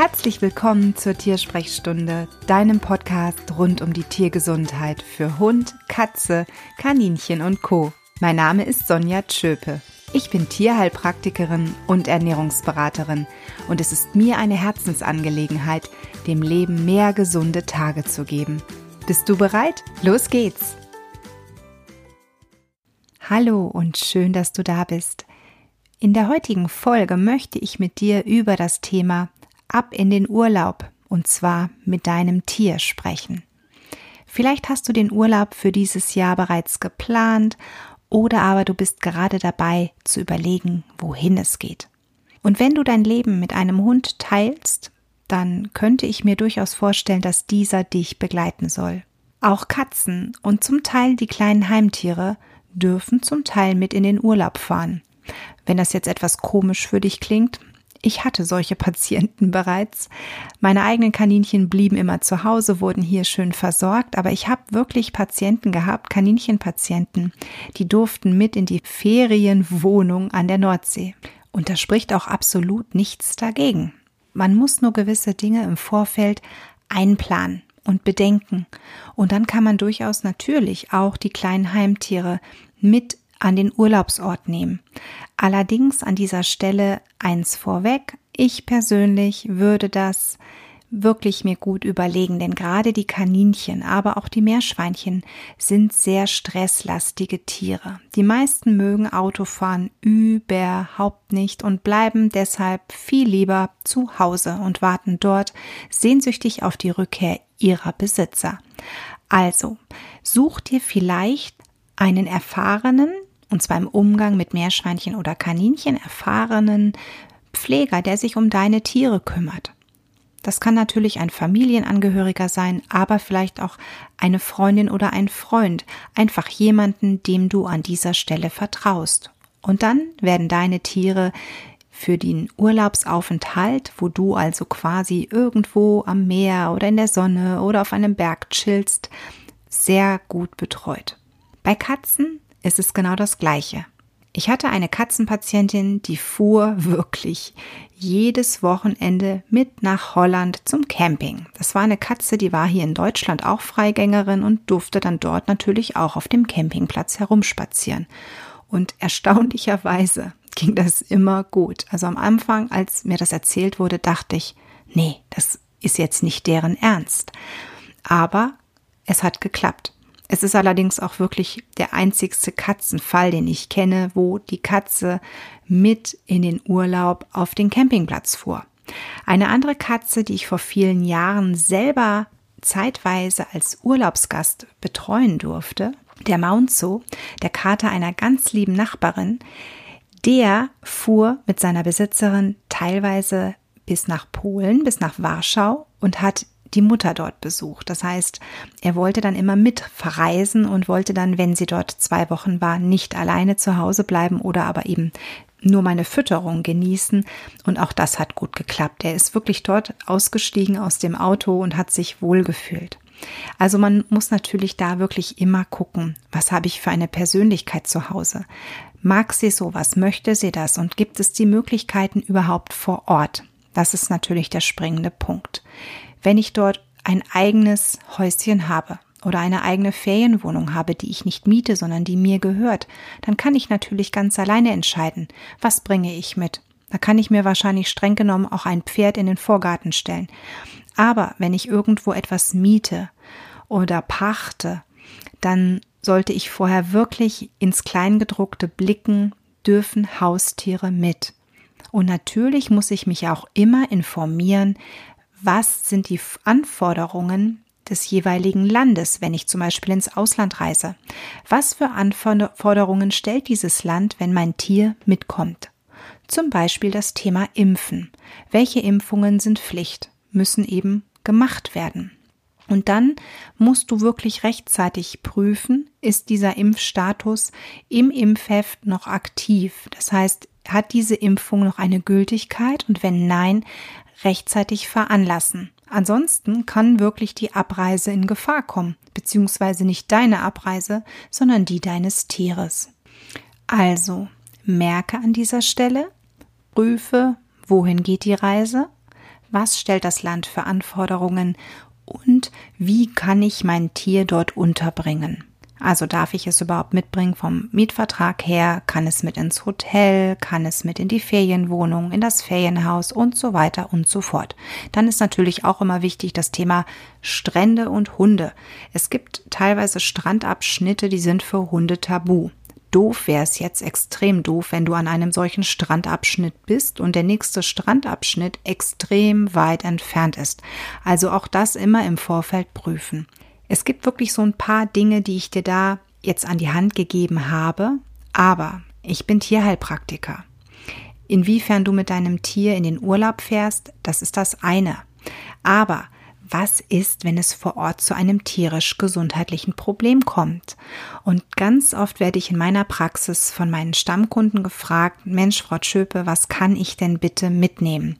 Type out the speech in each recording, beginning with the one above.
Herzlich willkommen zur Tiersprechstunde, deinem Podcast rund um die Tiergesundheit für Hund, Katze, Kaninchen und Co. Mein Name ist Sonja Tschöpe. Ich bin Tierheilpraktikerin und Ernährungsberaterin und es ist mir eine Herzensangelegenheit, dem Leben mehr gesunde Tage zu geben. Bist du bereit? Los geht's! Hallo und schön, dass du da bist. In der heutigen Folge möchte ich mit dir über das Thema ab in den Urlaub und zwar mit deinem Tier sprechen. Vielleicht hast du den Urlaub für dieses Jahr bereits geplant oder aber du bist gerade dabei zu überlegen, wohin es geht. Und wenn du dein Leben mit einem Hund teilst, dann könnte ich mir durchaus vorstellen, dass dieser dich begleiten soll. Auch Katzen und zum Teil die kleinen Heimtiere dürfen zum Teil mit in den Urlaub fahren. Wenn das jetzt etwas komisch für dich klingt, ich hatte solche Patienten bereits. Meine eigenen Kaninchen blieben immer zu Hause, wurden hier schön versorgt, aber ich habe wirklich Patienten gehabt, Kaninchenpatienten, die durften mit in die Ferienwohnung an der Nordsee. Und da spricht auch absolut nichts dagegen. Man muss nur gewisse Dinge im Vorfeld einplanen und bedenken. Und dann kann man durchaus natürlich auch die kleinen Heimtiere mit an den Urlaubsort nehmen. Allerdings an dieser Stelle eins vorweg. Ich persönlich würde das wirklich mir gut überlegen, denn gerade die Kaninchen, aber auch die Meerschweinchen sind sehr stresslastige Tiere. Die meisten mögen Autofahren überhaupt nicht und bleiben deshalb viel lieber zu Hause und warten dort sehnsüchtig auf die Rückkehr ihrer Besitzer. Also, such dir vielleicht einen erfahrenen, und zwar im Umgang mit Meerschweinchen oder Kaninchen erfahrenen Pfleger, der sich um deine Tiere kümmert. Das kann natürlich ein Familienangehöriger sein, aber vielleicht auch eine Freundin oder ein Freund, einfach jemanden, dem du an dieser Stelle vertraust. Und dann werden deine Tiere für den Urlaubsaufenthalt, wo du also quasi irgendwo am Meer oder in der Sonne oder auf einem Berg chillst, sehr gut betreut. Bei Katzen ist es genau das Gleiche. Ich hatte eine Katzenpatientin, die fuhr wirklich jedes Wochenende mit nach Holland zum Camping. Das war eine Katze, die war hier in Deutschland auch Freigängerin und durfte dann dort natürlich auch auf dem Campingplatz herumspazieren. Und erstaunlicherweise ging das immer gut. Also am Anfang, als mir das erzählt wurde, dachte ich, nee, das ist jetzt nicht deren Ernst. Aber es hat geklappt. Es ist allerdings auch wirklich der einzigste Katzenfall, den ich kenne, wo die Katze mit in den Urlaub auf den Campingplatz fuhr. Eine andere Katze, die ich vor vielen Jahren selber zeitweise als Urlaubsgast betreuen durfte, der Maunzo, der Kater einer ganz lieben Nachbarin, der fuhr mit seiner Besitzerin teilweise bis nach Polen, bis nach Warschau und hat die Mutter dort besucht. Das heißt, er wollte dann immer mit verreisen und wollte dann, wenn sie dort zwei Wochen war, nicht alleine zu Hause bleiben oder aber eben nur meine Fütterung genießen. Und auch das hat gut geklappt. Er ist wirklich dort ausgestiegen aus dem Auto und hat sich wohlgefühlt. Also man muss natürlich da wirklich immer gucken, was habe ich für eine Persönlichkeit zu Hause? Mag sie sowas? Möchte sie das? Und gibt es die Möglichkeiten überhaupt vor Ort? Das ist natürlich der springende Punkt wenn ich dort ein eigenes Häuschen habe oder eine eigene Ferienwohnung habe, die ich nicht miete, sondern die mir gehört, dann kann ich natürlich ganz alleine entscheiden, was bringe ich mit. Da kann ich mir wahrscheinlich streng genommen auch ein Pferd in den Vorgarten stellen. Aber wenn ich irgendwo etwas miete oder pachte, dann sollte ich vorher wirklich ins Kleingedruckte blicken, dürfen Haustiere mit. Und natürlich muss ich mich auch immer informieren, was sind die Anforderungen des jeweiligen Landes, wenn ich zum Beispiel ins Ausland reise? Was für Anforderungen stellt dieses Land, wenn mein Tier mitkommt? Zum Beispiel das Thema Impfen. Welche Impfungen sind Pflicht, müssen eben gemacht werden? Und dann musst du wirklich rechtzeitig prüfen, ist dieser Impfstatus im Impfheft noch aktiv? Das heißt, hat diese Impfung noch eine Gültigkeit? Und wenn nein, rechtzeitig veranlassen. Ansonsten kann wirklich die Abreise in Gefahr kommen, beziehungsweise nicht deine Abreise, sondern die deines Tieres. Also, merke an dieser Stelle, prüfe, wohin geht die Reise, Was stellt das Land für Anforderungen? Und wie kann ich mein Tier dort unterbringen? Also darf ich es überhaupt mitbringen vom Mietvertrag her? Kann es mit ins Hotel? Kann es mit in die Ferienwohnung, in das Ferienhaus und so weiter und so fort? Dann ist natürlich auch immer wichtig das Thema Strände und Hunde. Es gibt teilweise Strandabschnitte, die sind für Hunde tabu. Doof wäre es jetzt extrem doof, wenn du an einem solchen Strandabschnitt bist und der nächste Strandabschnitt extrem weit entfernt ist. Also auch das immer im Vorfeld prüfen. Es gibt wirklich so ein paar Dinge, die ich dir da jetzt an die Hand gegeben habe, aber ich bin Tierheilpraktiker. Inwiefern du mit deinem Tier in den Urlaub fährst, das ist das eine. Aber was ist, wenn es vor Ort zu einem tierisch-gesundheitlichen Problem kommt? Und ganz oft werde ich in meiner Praxis von meinen Stammkunden gefragt, Mensch, Frau Schöpe, was kann ich denn bitte mitnehmen?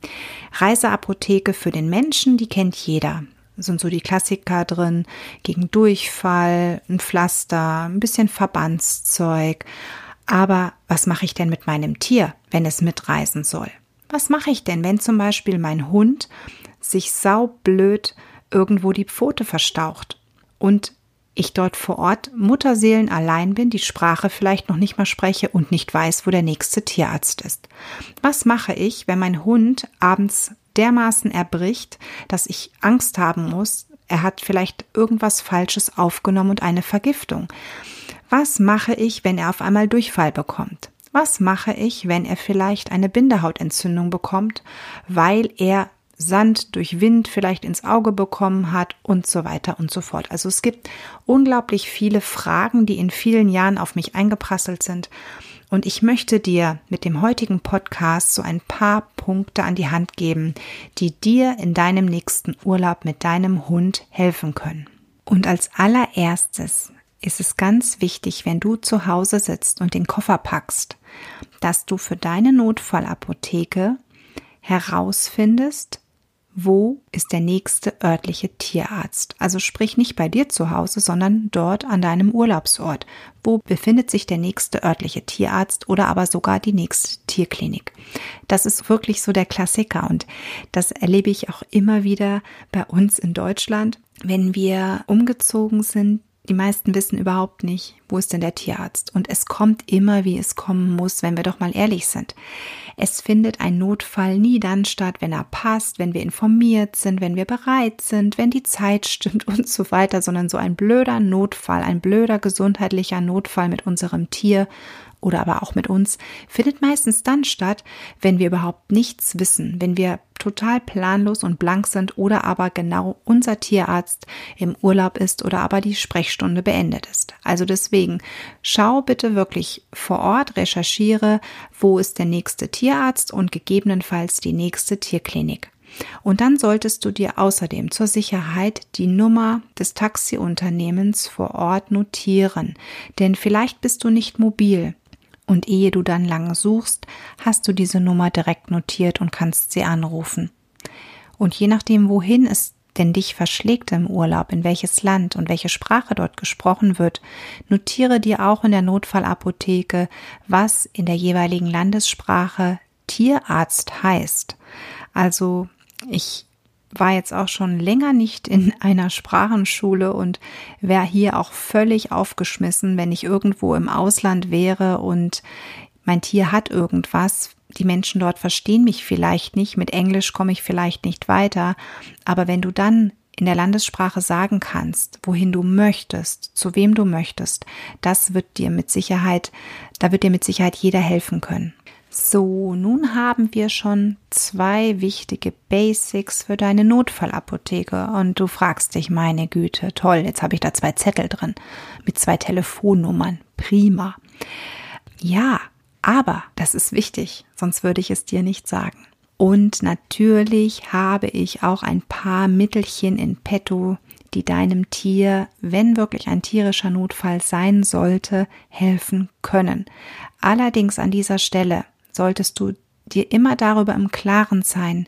Reiseapotheke für den Menschen, die kennt jeder sind so die Klassiker drin, gegen Durchfall, ein Pflaster, ein bisschen Verbandszeug. Aber was mache ich denn mit meinem Tier, wenn es mitreisen soll? Was mache ich denn, wenn zum Beispiel mein Hund sich saublöd irgendwo die Pfote verstaucht und ich dort vor Ort Mutterseelen allein bin, die Sprache vielleicht noch nicht mal spreche und nicht weiß, wo der nächste Tierarzt ist. Was mache ich, wenn mein Hund abends dermaßen erbricht, dass ich Angst haben muss, er hat vielleicht irgendwas Falsches aufgenommen und eine Vergiftung. Was mache ich, wenn er auf einmal Durchfall bekommt? Was mache ich, wenn er vielleicht eine Bindehautentzündung bekommt, weil er Sand durch Wind vielleicht ins Auge bekommen hat und so weiter und so fort. Also es gibt unglaublich viele Fragen, die in vielen Jahren auf mich eingeprasselt sind und ich möchte dir mit dem heutigen Podcast so ein paar Punkte an die Hand geben, die dir in deinem nächsten Urlaub mit deinem Hund helfen können. Und als allererstes ist es ganz wichtig, wenn du zu Hause sitzt und den Koffer packst, dass du für deine Notfallapotheke herausfindest, wo ist der nächste örtliche Tierarzt? Also sprich nicht bei dir zu Hause, sondern dort an deinem Urlaubsort. Wo befindet sich der nächste örtliche Tierarzt oder aber sogar die nächste Tierklinik? Das ist wirklich so der Klassiker und das erlebe ich auch immer wieder bei uns in Deutschland. Wenn wir umgezogen sind, die meisten wissen überhaupt nicht, wo ist denn der Tierarzt. Und es kommt immer, wie es kommen muss, wenn wir doch mal ehrlich sind. Es findet ein Notfall nie dann statt, wenn er passt, wenn wir informiert sind, wenn wir bereit sind, wenn die Zeit stimmt und so weiter, sondern so ein blöder Notfall, ein blöder gesundheitlicher Notfall mit unserem Tier oder aber auch mit uns, findet meistens dann statt, wenn wir überhaupt nichts wissen, wenn wir total planlos und blank sind oder aber genau unser Tierarzt im Urlaub ist oder aber die Sprechstunde beendet ist. Also deswegen schau bitte wirklich vor Ort, recherchiere, wo ist der nächste Tierarzt und gegebenenfalls die nächste Tierklinik. Und dann solltest du dir außerdem zur Sicherheit die Nummer des Taxiunternehmens vor Ort notieren, denn vielleicht bist du nicht mobil und ehe du dann lange suchst, hast du diese Nummer direkt notiert und kannst sie anrufen. Und je nachdem, wohin es denn dich verschlägt im Urlaub, in welches Land und welche Sprache dort gesprochen wird, notiere dir auch in der Notfallapotheke, was in der jeweiligen Landessprache Tierarzt heißt. Also ich war jetzt auch schon länger nicht in einer Sprachenschule und wäre hier auch völlig aufgeschmissen, wenn ich irgendwo im Ausland wäre und mein Tier hat irgendwas. Die Menschen dort verstehen mich vielleicht nicht, mit Englisch komme ich vielleicht nicht weiter, aber wenn du dann in der Landessprache sagen kannst, wohin du möchtest, zu wem du möchtest, das wird dir mit Sicherheit, da wird dir mit Sicherheit jeder helfen können. So, nun haben wir schon zwei wichtige Basics für deine Notfallapotheke und du fragst dich, meine Güte, toll, jetzt habe ich da zwei Zettel drin mit zwei Telefonnummern. Prima. Ja, aber das ist wichtig, sonst würde ich es dir nicht sagen. Und natürlich habe ich auch ein paar Mittelchen in petto, die deinem Tier, wenn wirklich ein tierischer Notfall sein sollte, helfen können. Allerdings an dieser Stelle solltest du dir immer darüber im Klaren sein,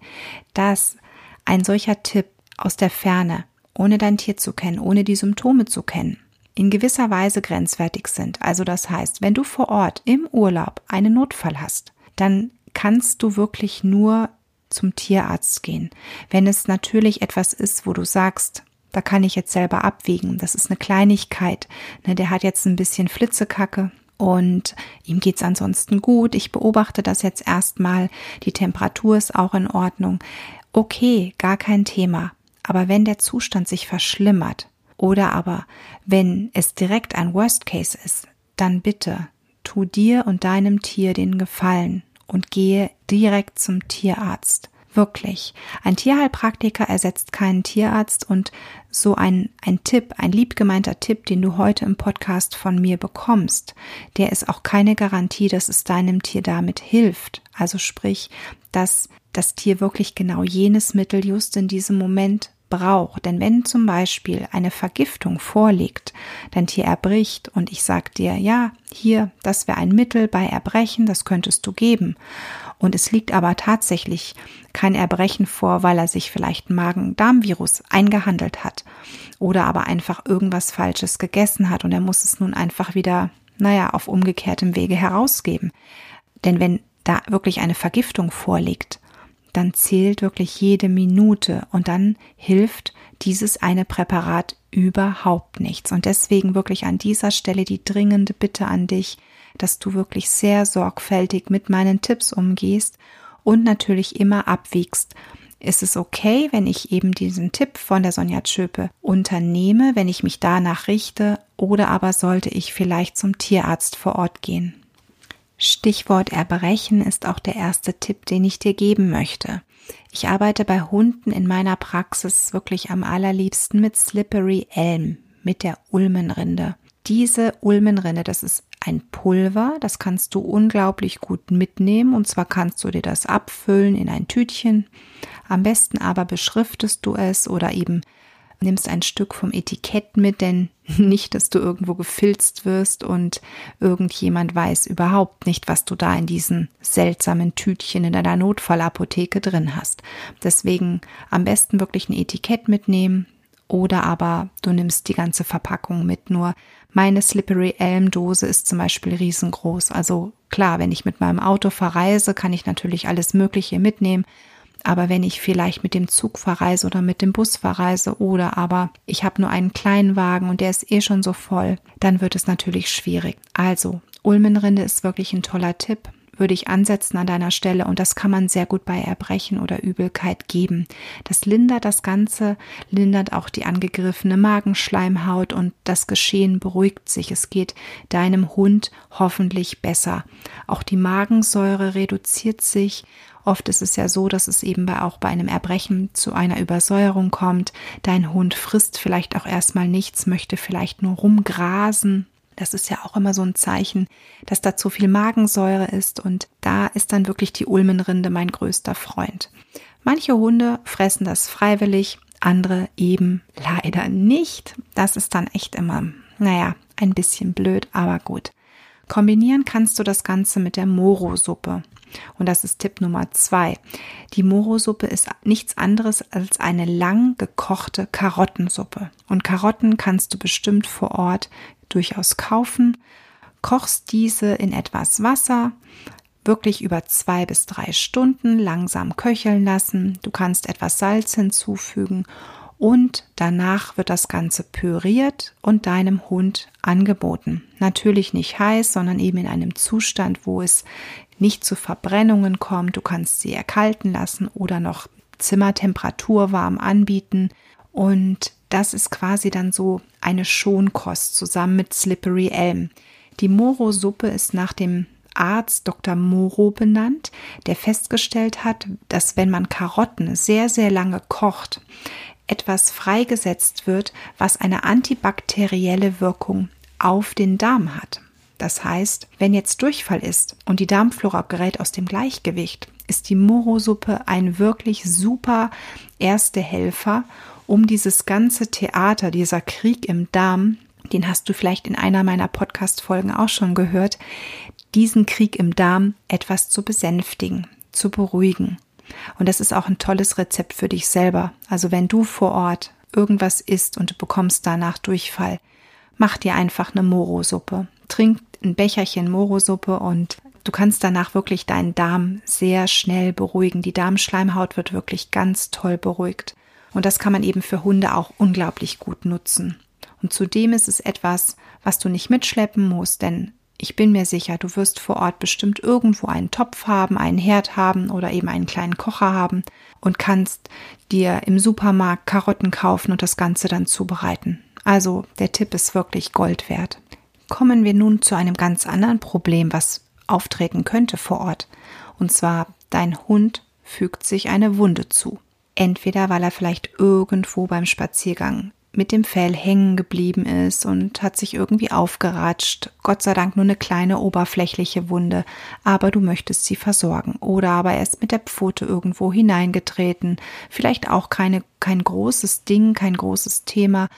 dass ein solcher Tipp aus der Ferne, ohne dein Tier zu kennen, ohne die Symptome zu kennen, in gewisser Weise grenzwertig sind. Also das heißt, wenn du vor Ort im Urlaub einen Notfall hast, dann kannst du wirklich nur zum Tierarzt gehen. Wenn es natürlich etwas ist, wo du sagst, da kann ich jetzt selber abwägen, das ist eine Kleinigkeit, ne, der hat jetzt ein bisschen Flitzekacke, und ihm geht's ansonsten gut. Ich beobachte das jetzt erstmal. Die Temperatur ist auch in Ordnung. Okay, gar kein Thema. Aber wenn der Zustand sich verschlimmert oder aber wenn es direkt ein Worst Case ist, dann bitte tu dir und deinem Tier den Gefallen und gehe direkt zum Tierarzt. Wirklich. Ein Tierheilpraktiker ersetzt keinen Tierarzt und so ein, ein Tipp, ein liebgemeinter Tipp, den du heute im Podcast von mir bekommst, der ist auch keine Garantie, dass es deinem Tier damit hilft. Also sprich, dass das Tier wirklich genau jenes Mittel just in diesem Moment braucht. Denn wenn zum Beispiel eine Vergiftung vorliegt, dein Tier erbricht und ich sag dir, ja, hier, das wäre ein Mittel bei Erbrechen, das könntest du geben und es liegt aber tatsächlich kein Erbrechen vor, weil er sich vielleicht Magen-Darm-Virus eingehandelt hat oder aber einfach irgendwas Falsches gegessen hat und er muss es nun einfach wieder, naja, auf umgekehrtem Wege herausgeben. Denn wenn da wirklich eine Vergiftung vorliegt, dann zählt wirklich jede Minute und dann hilft dieses eine Präparat überhaupt nichts. Und deswegen wirklich an dieser Stelle die dringende Bitte an dich, dass du wirklich sehr sorgfältig mit meinen Tipps umgehst und natürlich immer abwiegst. Ist es okay, wenn ich eben diesen Tipp von der Sonja Tschöpe unternehme, wenn ich mich danach richte, oder aber sollte ich vielleicht zum Tierarzt vor Ort gehen? Stichwort Erbrechen ist auch der erste Tipp, den ich dir geben möchte. Ich arbeite bei Hunden in meiner Praxis wirklich am allerliebsten mit Slippery Elm, mit der Ulmenrinde. Diese Ulmenrinde, das ist ein Pulver, das kannst du unglaublich gut mitnehmen und zwar kannst du dir das abfüllen in ein Tütchen. Am besten aber beschriftest du es oder eben nimmst ein Stück vom Etikett mit, denn nicht, dass du irgendwo gefilzt wirst und irgendjemand weiß überhaupt nicht, was du da in diesen seltsamen Tütchen in deiner Notfallapotheke drin hast. Deswegen am besten wirklich ein Etikett mitnehmen oder aber du nimmst die ganze Verpackung mit. Nur meine Slippery Elm Dose ist zum Beispiel riesengroß. Also klar, wenn ich mit meinem Auto verreise, kann ich natürlich alles Mögliche mitnehmen. Aber wenn ich vielleicht mit dem Zug verreise oder mit dem Bus verreise oder aber ich habe nur einen kleinen Wagen und der ist eh schon so voll, dann wird es natürlich schwierig. Also, Ulmenrinde ist wirklich ein toller Tipp würde ich ansetzen an deiner Stelle und das kann man sehr gut bei Erbrechen oder Übelkeit geben. Das lindert das Ganze, lindert auch die angegriffene Magenschleimhaut und das Geschehen beruhigt sich. Es geht deinem Hund hoffentlich besser. Auch die Magensäure reduziert sich Oft ist es ja so, dass es eben auch bei einem Erbrechen zu einer Übersäuerung kommt. Dein Hund frisst vielleicht auch erstmal nichts, möchte vielleicht nur rumgrasen das ist ja auch immer so ein Zeichen, dass da zu viel Magensäure ist und da ist dann wirklich die Ulmenrinde mein größter Freund. Manche Hunde fressen das freiwillig, andere eben leider nicht. Das ist dann echt immer, naja, ein bisschen blöd, aber gut. Kombinieren kannst du das Ganze mit der Moro-Suppe. Und das ist Tipp Nummer zwei. Die Moro-Suppe ist nichts anderes als eine lang gekochte Karottensuppe. Und Karotten kannst du bestimmt vor Ort durchaus kaufen. Kochst diese in etwas Wasser, wirklich über zwei bis drei Stunden langsam köcheln lassen. Du kannst etwas Salz hinzufügen und danach wird das Ganze püriert und deinem Hund angeboten. Natürlich nicht heiß, sondern eben in einem Zustand, wo es nicht zu Verbrennungen kommt. Du kannst sie erkalten lassen oder noch Zimmertemperatur warm anbieten und das ist quasi dann so eine Schonkost zusammen mit Slippery Elm. Die Moro-Suppe ist nach dem Arzt Dr. Moro benannt, der festgestellt hat, dass wenn man Karotten sehr, sehr lange kocht, etwas freigesetzt wird, was eine antibakterielle Wirkung auf den Darm hat. Das heißt, wenn jetzt Durchfall ist und die Darmflora gerät aus dem Gleichgewicht, ist die Moro-Suppe ein wirklich super erste Helfer, um dieses ganze Theater, dieser Krieg im Darm, den hast du vielleicht in einer meiner Podcast-Folgen auch schon gehört, diesen Krieg im Darm etwas zu besänftigen, zu beruhigen. Und das ist auch ein tolles Rezept für dich selber. Also wenn du vor Ort irgendwas isst und du bekommst danach Durchfall, mach dir einfach eine Moro-Suppe. Trink ein Becherchen Moro-Suppe und du kannst danach wirklich deinen Darm sehr schnell beruhigen. Die Darmschleimhaut wird wirklich ganz toll beruhigt. Und das kann man eben für Hunde auch unglaublich gut nutzen. Und zudem ist es etwas, was du nicht mitschleppen musst, denn ich bin mir sicher, du wirst vor Ort bestimmt irgendwo einen Topf haben, einen Herd haben oder eben einen kleinen Kocher haben und kannst dir im Supermarkt Karotten kaufen und das Ganze dann zubereiten. Also der Tipp ist wirklich Gold wert. Kommen wir nun zu einem ganz anderen Problem, was auftreten könnte vor Ort. Und zwar, dein Hund fügt sich eine Wunde zu. Entweder weil er vielleicht irgendwo beim Spaziergang mit dem Fell hängen geblieben ist und hat sich irgendwie aufgeratscht. Gott sei Dank nur eine kleine oberflächliche Wunde, aber du möchtest sie versorgen. Oder aber er ist mit der Pfote irgendwo hineingetreten. Vielleicht auch keine, kein großes Ding, kein großes Thema,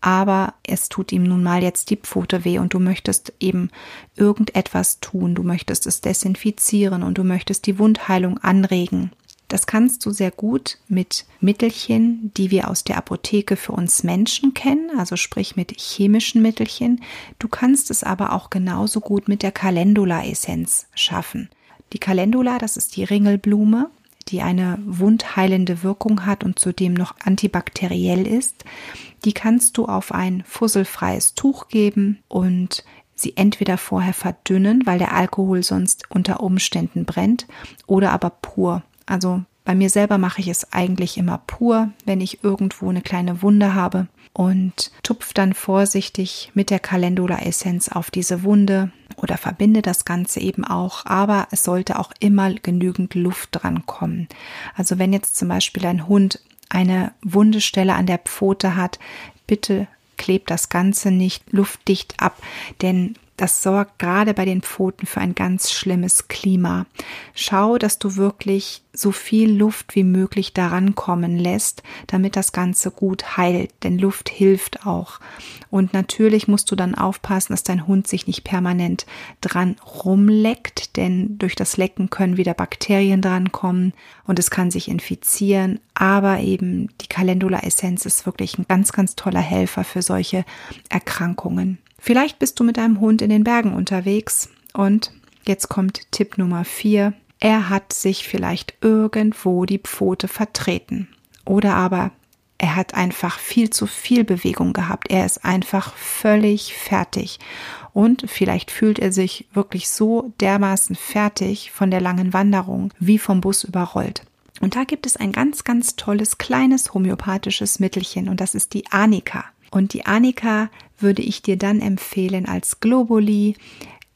aber es tut ihm nun mal jetzt die Pfote weh und du möchtest eben irgendetwas tun. Du möchtest es desinfizieren und du möchtest die Wundheilung anregen. Das kannst du sehr gut mit Mittelchen, die wir aus der Apotheke für uns Menschen kennen, also sprich mit chemischen Mittelchen. Du kannst es aber auch genauso gut mit der Calendula-Essenz schaffen. Die Calendula, das ist die Ringelblume, die eine wundheilende Wirkung hat und zudem noch antibakteriell ist. Die kannst du auf ein fusselfreies Tuch geben und sie entweder vorher verdünnen, weil der Alkohol sonst unter Umständen brennt, oder aber pur also bei mir selber mache ich es eigentlich immer pur, wenn ich irgendwo eine kleine Wunde habe und tupfe dann vorsichtig mit der Calendula-Essenz auf diese Wunde oder verbinde das Ganze eben auch, aber es sollte auch immer genügend Luft dran kommen. Also wenn jetzt zum Beispiel ein Hund eine Wundestelle an der Pfote hat, bitte klebt das Ganze nicht luftdicht ab, denn das sorgt gerade bei den Pfoten für ein ganz schlimmes Klima. Schau, dass du wirklich so viel Luft wie möglich daran kommen lässt, damit das Ganze gut heilt, denn Luft hilft auch. Und natürlich musst du dann aufpassen, dass dein Hund sich nicht permanent dran rumleckt, denn durch das Lecken können wieder Bakterien drankommen und es kann sich infizieren. Aber eben die Calendula-Essenz ist wirklich ein ganz, ganz toller Helfer für solche Erkrankungen. Vielleicht bist du mit deinem Hund in den Bergen unterwegs und jetzt kommt Tipp Nummer vier. Er hat sich vielleicht irgendwo die Pfote vertreten. Oder aber er hat einfach viel zu viel Bewegung gehabt. Er ist einfach völlig fertig. Und vielleicht fühlt er sich wirklich so dermaßen fertig von der langen Wanderung wie vom Bus überrollt. Und da gibt es ein ganz, ganz tolles kleines homöopathisches Mittelchen und das ist die Anika. Und die Anika würde ich dir dann empfehlen als Globuli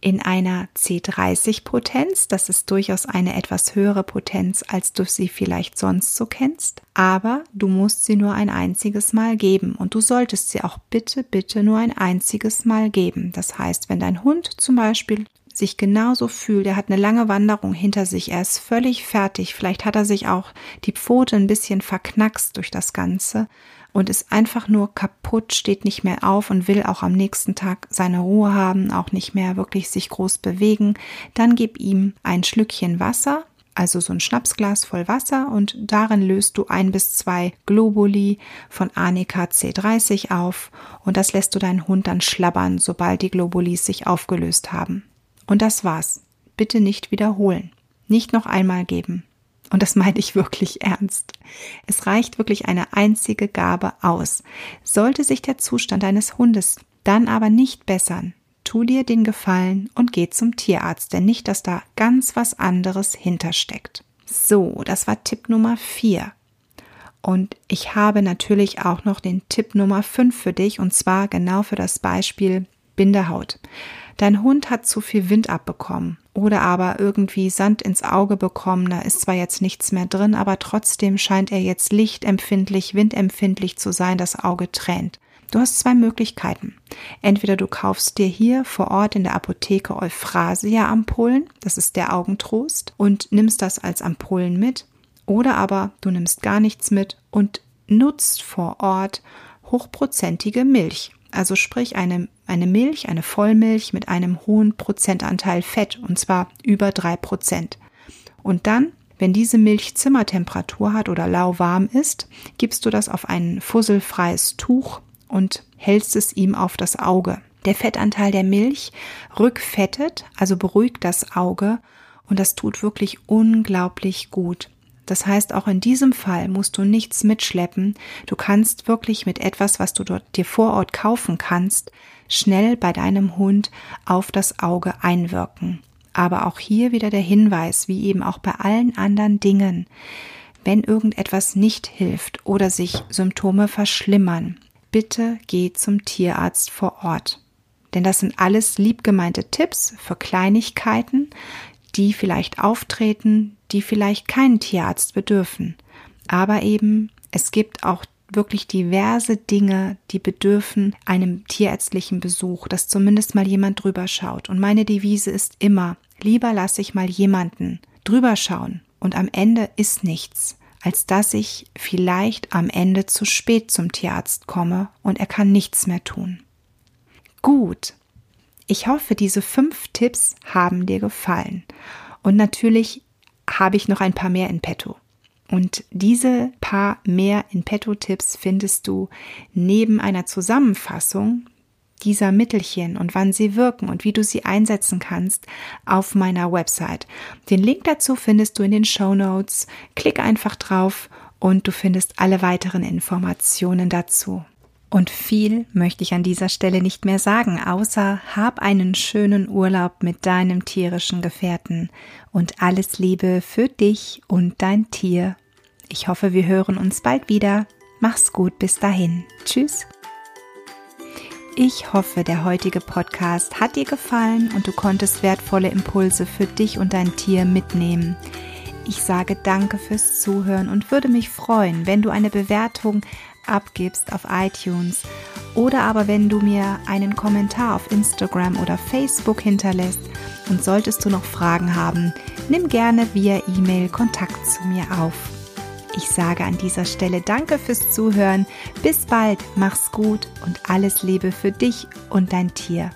in einer C30 Potenz. Das ist durchaus eine etwas höhere Potenz, als du sie vielleicht sonst so kennst. Aber du musst sie nur ein einziges Mal geben und du solltest sie auch bitte, bitte nur ein einziges Mal geben. Das heißt, wenn dein Hund zum Beispiel sich genauso fühlt, er hat eine lange Wanderung hinter sich, er ist völlig fertig, vielleicht hat er sich auch die Pfote ein bisschen verknackst durch das Ganze und ist einfach nur kaputt, steht nicht mehr auf und will auch am nächsten Tag seine Ruhe haben, auch nicht mehr wirklich sich groß bewegen, dann gib ihm ein Schlückchen Wasser, also so ein Schnapsglas voll Wasser und darin löst du ein bis zwei Globuli von Anika C30 auf und das lässt du deinen Hund dann schlabbern, sobald die Globulis sich aufgelöst haben. Und das war's. Bitte nicht wiederholen. Nicht noch einmal geben. Und das meine ich wirklich ernst. Es reicht wirklich eine einzige Gabe aus. Sollte sich der Zustand deines Hundes dann aber nicht bessern, tu dir den Gefallen und geh zum Tierarzt, denn nicht, dass da ganz was anderes hintersteckt. So, das war Tipp Nummer vier. Und ich habe natürlich auch noch den Tipp Nummer fünf für dich, und zwar genau für das Beispiel Bindehaut. Dein Hund hat zu viel Wind abbekommen oder aber irgendwie Sand ins Auge bekommen, da ist zwar jetzt nichts mehr drin, aber trotzdem scheint er jetzt lichtempfindlich, windempfindlich zu sein, das Auge tränt. Du hast zwei Möglichkeiten. Entweder du kaufst dir hier vor Ort in der Apotheke Euphrasia-Ampullen, das ist der Augentrost, und nimmst das als Ampullen mit, oder aber du nimmst gar nichts mit und nutzt vor Ort hochprozentige Milch also sprich eine, eine Milch, eine Vollmilch mit einem hohen Prozentanteil Fett, und zwar über drei Prozent. Und dann, wenn diese Milch Zimmertemperatur hat oder lauwarm ist, gibst du das auf ein fusselfreies Tuch und hältst es ihm auf das Auge. Der Fettanteil der Milch rückfettet, also beruhigt das Auge und das tut wirklich unglaublich gut. Das heißt, auch in diesem Fall musst du nichts mitschleppen. Du kannst wirklich mit etwas, was du dort dir vor Ort kaufen kannst, schnell bei deinem Hund auf das Auge einwirken. Aber auch hier wieder der Hinweis, wie eben auch bei allen anderen Dingen, wenn irgendetwas nicht hilft oder sich Symptome verschlimmern, bitte geh zum Tierarzt vor Ort. Denn das sind alles liebgemeinte Tipps für Kleinigkeiten, die vielleicht auftreten, die vielleicht keinen Tierarzt bedürfen. Aber eben, es gibt auch wirklich diverse Dinge, die bedürfen einem tierärztlichen Besuch, dass zumindest mal jemand drüber schaut. Und meine Devise ist immer, lieber lasse ich mal jemanden drüber schauen und am Ende ist nichts, als dass ich vielleicht am Ende zu spät zum Tierarzt komme und er kann nichts mehr tun. Gut. Ich hoffe, diese fünf Tipps haben dir gefallen. Und natürlich habe ich noch ein paar mehr in petto. Und diese paar mehr in petto Tipps findest du neben einer Zusammenfassung dieser Mittelchen und wann sie wirken und wie du sie einsetzen kannst auf meiner Website. Den Link dazu findest du in den Show Notes. Klick einfach drauf und du findest alle weiteren Informationen dazu. Und viel möchte ich an dieser Stelle nicht mehr sagen, außer hab einen schönen Urlaub mit deinem tierischen Gefährten und alles Liebe für dich und dein Tier. Ich hoffe, wir hören uns bald wieder. Mach's gut, bis dahin. Tschüss. Ich hoffe, der heutige Podcast hat dir gefallen und du konntest wertvolle Impulse für dich und dein Tier mitnehmen. Ich sage danke fürs Zuhören und würde mich freuen, wenn du eine Bewertung abgibst auf iTunes oder aber wenn du mir einen Kommentar auf Instagram oder Facebook hinterlässt und solltest du noch Fragen haben, nimm gerne via E-Mail Kontakt zu mir auf. Ich sage an dieser Stelle Danke fürs Zuhören. Bis bald, mach's gut und alles Liebe für dich und dein Tier.